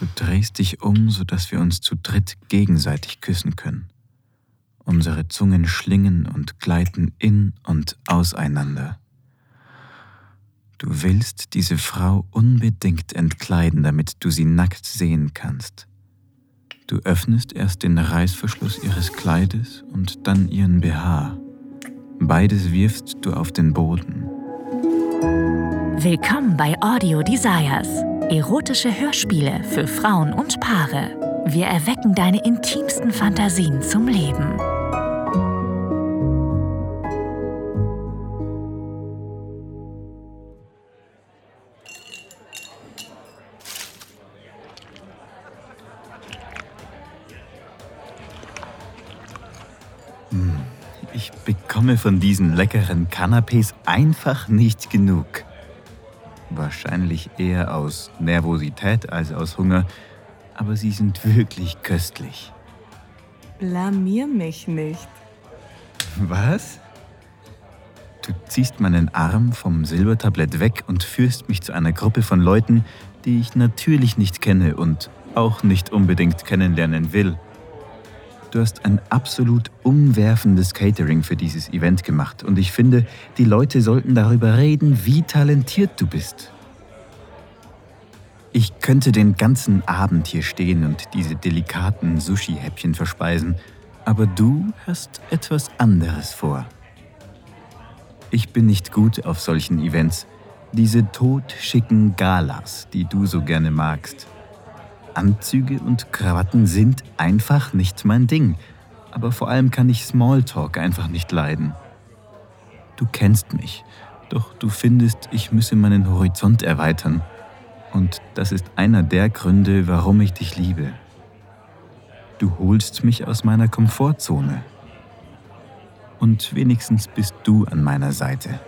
Du drehst dich um, sodass wir uns zu dritt gegenseitig küssen können. Unsere Zungen schlingen und gleiten in und auseinander. Du willst diese Frau unbedingt entkleiden, damit du sie nackt sehen kannst. Du öffnest erst den Reißverschluss ihres Kleides und dann ihren BH. Beides wirfst du auf den Boden. Willkommen bei Audio Desires. Erotische Hörspiele für Frauen und Paare. Wir erwecken deine intimsten Fantasien zum Leben. Ich bekomme von diesen leckeren Canapés einfach nicht genug. Wahrscheinlich eher aus Nervosität als aus Hunger, aber sie sind wirklich köstlich. Blamier mich nicht. Was? Du ziehst meinen Arm vom Silbertablett weg und führst mich zu einer Gruppe von Leuten, die ich natürlich nicht kenne und auch nicht unbedingt kennenlernen will. Du hast ein absolut umwerfendes Catering für dieses Event gemacht und ich finde, die Leute sollten darüber reden, wie talentiert du bist. Ich könnte den ganzen Abend hier stehen und diese delikaten Sushi-Häppchen verspeisen, aber du hast etwas anderes vor. Ich bin nicht gut auf solchen Events, diese totschicken Galas, die du so gerne magst. Anzüge und Krawatten sind einfach nicht mein Ding. Aber vor allem kann ich Smalltalk einfach nicht leiden. Du kennst mich, doch du findest, ich müsse meinen Horizont erweitern. Und das ist einer der Gründe, warum ich dich liebe. Du holst mich aus meiner Komfortzone. Und wenigstens bist du an meiner Seite.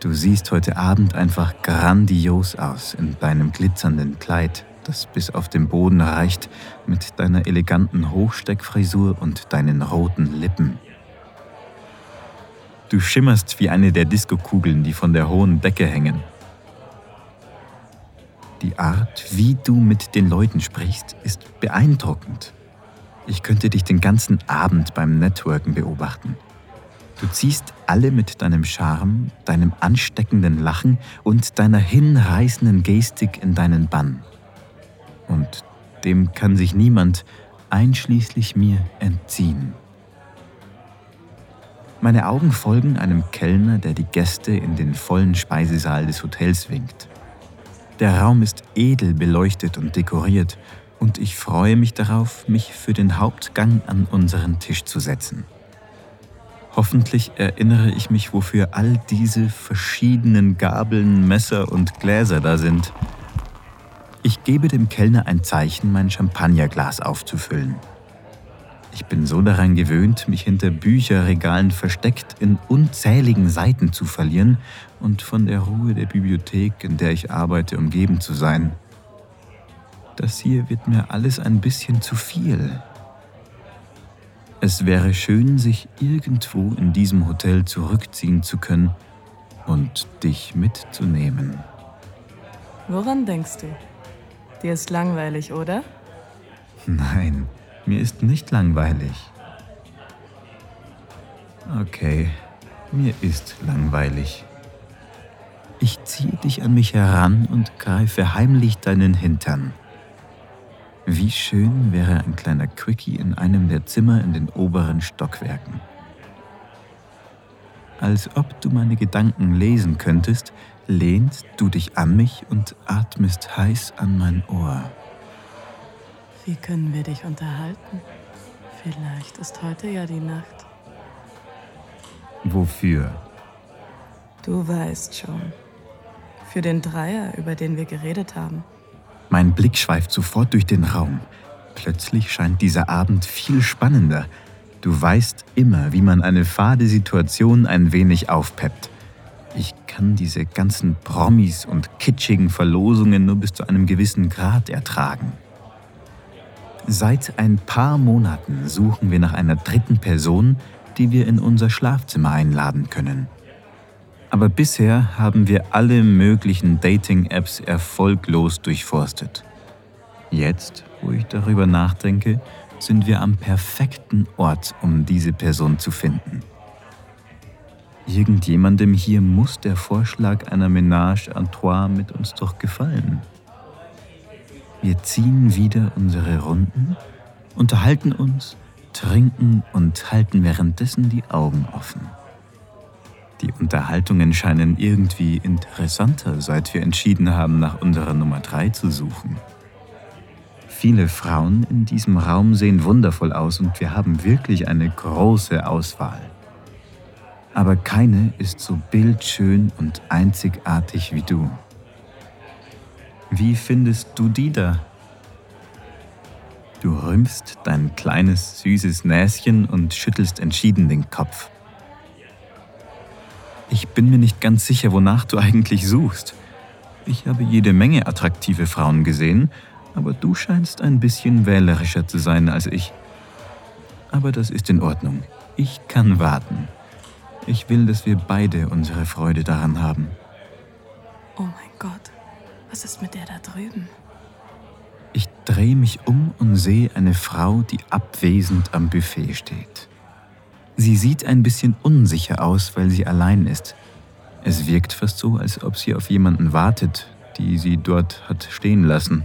Du siehst heute Abend einfach grandios aus in deinem glitzernden Kleid das bis auf den Boden reicht, mit deiner eleganten Hochsteckfrisur und deinen roten Lippen. Du schimmerst wie eine der Diskokugeln, die von der hohen Decke hängen. Die Art, wie du mit den Leuten sprichst, ist beeindruckend. Ich könnte dich den ganzen Abend beim Networken beobachten. Du ziehst alle mit deinem Charme, deinem ansteckenden Lachen und deiner hinreißenden Gestik in deinen Bann und dem kann sich niemand, einschließlich mir, entziehen. Meine Augen folgen einem Kellner, der die Gäste in den vollen Speisesaal des Hotels winkt. Der Raum ist edel beleuchtet und dekoriert und ich freue mich darauf, mich für den Hauptgang an unseren Tisch zu setzen. Hoffentlich erinnere ich mich, wofür all diese verschiedenen Gabeln, Messer und Gläser da sind ich gebe dem Kellner ein Zeichen, mein Champagnerglas aufzufüllen. Ich bin so daran gewöhnt, mich hinter Bücherregalen versteckt in unzähligen Seiten zu verlieren und von der Ruhe der Bibliothek, in der ich arbeite, umgeben zu sein. Das hier wird mir alles ein bisschen zu viel. Es wäre schön, sich irgendwo in diesem Hotel zurückziehen zu können und dich mitzunehmen. Woran denkst du? Dir ist langweilig, oder? Nein, mir ist nicht langweilig. Okay, mir ist langweilig. Ich ziehe dich an mich heran und greife heimlich deinen Hintern. Wie schön wäre ein kleiner Quickie in einem der Zimmer in den oberen Stockwerken. Als ob du meine Gedanken lesen könntest, lehnst du dich an mich und atmest heiß an mein Ohr. Wie können wir dich unterhalten? Vielleicht ist heute ja die Nacht. Wofür? Du weißt schon. Für den Dreier, über den wir geredet haben. Mein Blick schweift sofort durch den Raum. Plötzlich scheint dieser Abend viel spannender. Du weißt immer, wie man eine fade Situation ein wenig aufpeppt. Ich kann diese ganzen Promis und kitschigen Verlosungen nur bis zu einem gewissen Grad ertragen. Seit ein paar Monaten suchen wir nach einer dritten Person, die wir in unser Schlafzimmer einladen können. Aber bisher haben wir alle möglichen Dating-Apps erfolglos durchforstet. Jetzt, wo ich darüber nachdenke, sind wir am perfekten Ort, um diese Person zu finden. Irgendjemandem hier muss der Vorschlag einer Ménage à trois mit uns doch gefallen. Wir ziehen wieder unsere Runden, unterhalten uns, trinken und halten währenddessen die Augen offen. Die Unterhaltungen scheinen irgendwie interessanter, seit wir entschieden haben, nach unserer Nummer 3 zu suchen. Viele Frauen in diesem Raum sehen wundervoll aus und wir haben wirklich eine große Auswahl aber keine ist so bildschön und einzigartig wie du. Wie findest du die da? Du rümpfst dein kleines, süßes Näschen und schüttelst entschieden den Kopf. Ich bin mir nicht ganz sicher, wonach du eigentlich suchst. Ich habe jede Menge attraktive Frauen gesehen, aber du scheinst ein bisschen wählerischer zu sein als ich. Aber das ist in Ordnung. Ich kann warten. Ich will, dass wir beide unsere Freude daran haben. Oh mein Gott, was ist mit der da drüben? Ich drehe mich um und sehe eine Frau, die abwesend am Buffet steht. Sie sieht ein bisschen unsicher aus, weil sie allein ist. Es wirkt fast so, als ob sie auf jemanden wartet, die sie dort hat stehen lassen.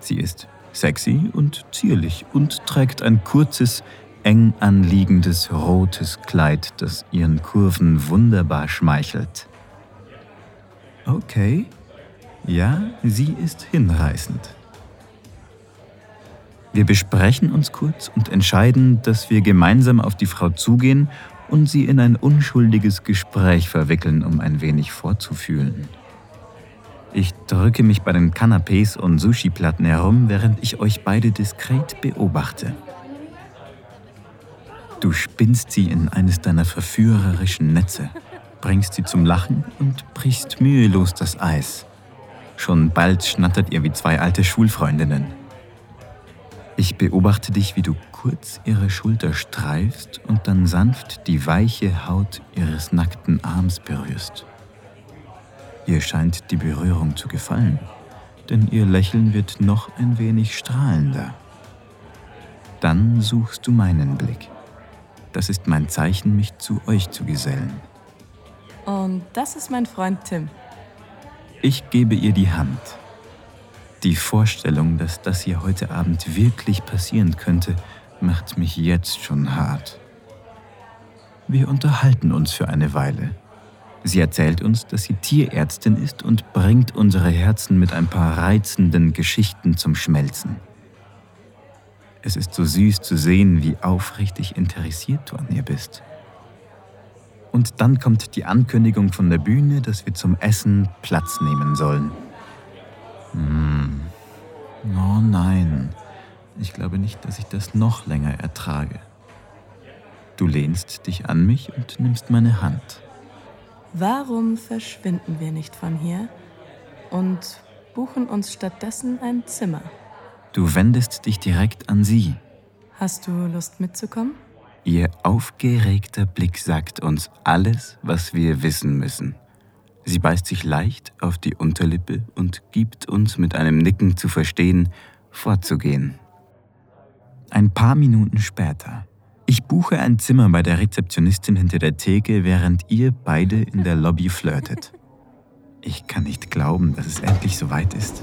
Sie ist sexy und zierlich und trägt ein kurzes, eng anliegendes rotes Kleid, das ihren Kurven wunderbar schmeichelt. Okay, ja, sie ist hinreißend. Wir besprechen uns kurz und entscheiden, dass wir gemeinsam auf die Frau zugehen und sie in ein unschuldiges Gespräch verwickeln, um ein wenig vorzufühlen. Ich drücke mich bei den Canapés und Sushi-Platten herum, während ich euch beide diskret beobachte. Du spinnst sie in eines deiner verführerischen Netze, bringst sie zum Lachen und brichst mühelos das Eis. Schon bald schnattert ihr wie zwei alte Schulfreundinnen. Ich beobachte dich, wie du kurz ihre Schulter streifst und dann sanft die weiche Haut ihres nackten Arms berührst. Ihr scheint die Berührung zu gefallen, denn ihr Lächeln wird noch ein wenig strahlender. Dann suchst du meinen Blick. Das ist mein Zeichen, mich zu euch zu gesellen. Und das ist mein Freund Tim. Ich gebe ihr die Hand. Die Vorstellung, dass das hier heute Abend wirklich passieren könnte, macht mich jetzt schon hart. Wir unterhalten uns für eine Weile. Sie erzählt uns, dass sie Tierärztin ist und bringt unsere Herzen mit ein paar reizenden Geschichten zum Schmelzen. Es ist so süß zu sehen, wie aufrichtig interessiert du an ihr bist. Und dann kommt die Ankündigung von der Bühne, dass wir zum Essen Platz nehmen sollen. Hm. Oh nein, ich glaube nicht, dass ich das noch länger ertrage. Du lehnst dich an mich und nimmst meine Hand. Warum verschwinden wir nicht von hier und buchen uns stattdessen ein Zimmer? Du wendest dich direkt an sie. Hast du Lust mitzukommen? Ihr aufgeregter Blick sagt uns alles, was wir wissen müssen. Sie beißt sich leicht auf die Unterlippe und gibt uns mit einem Nicken zu verstehen, vorzugehen. Ein paar Minuten später. Ich buche ein Zimmer bei der Rezeptionistin hinter der Theke, während ihr beide in der Lobby flirtet. Ich kann nicht glauben, dass es endlich soweit ist.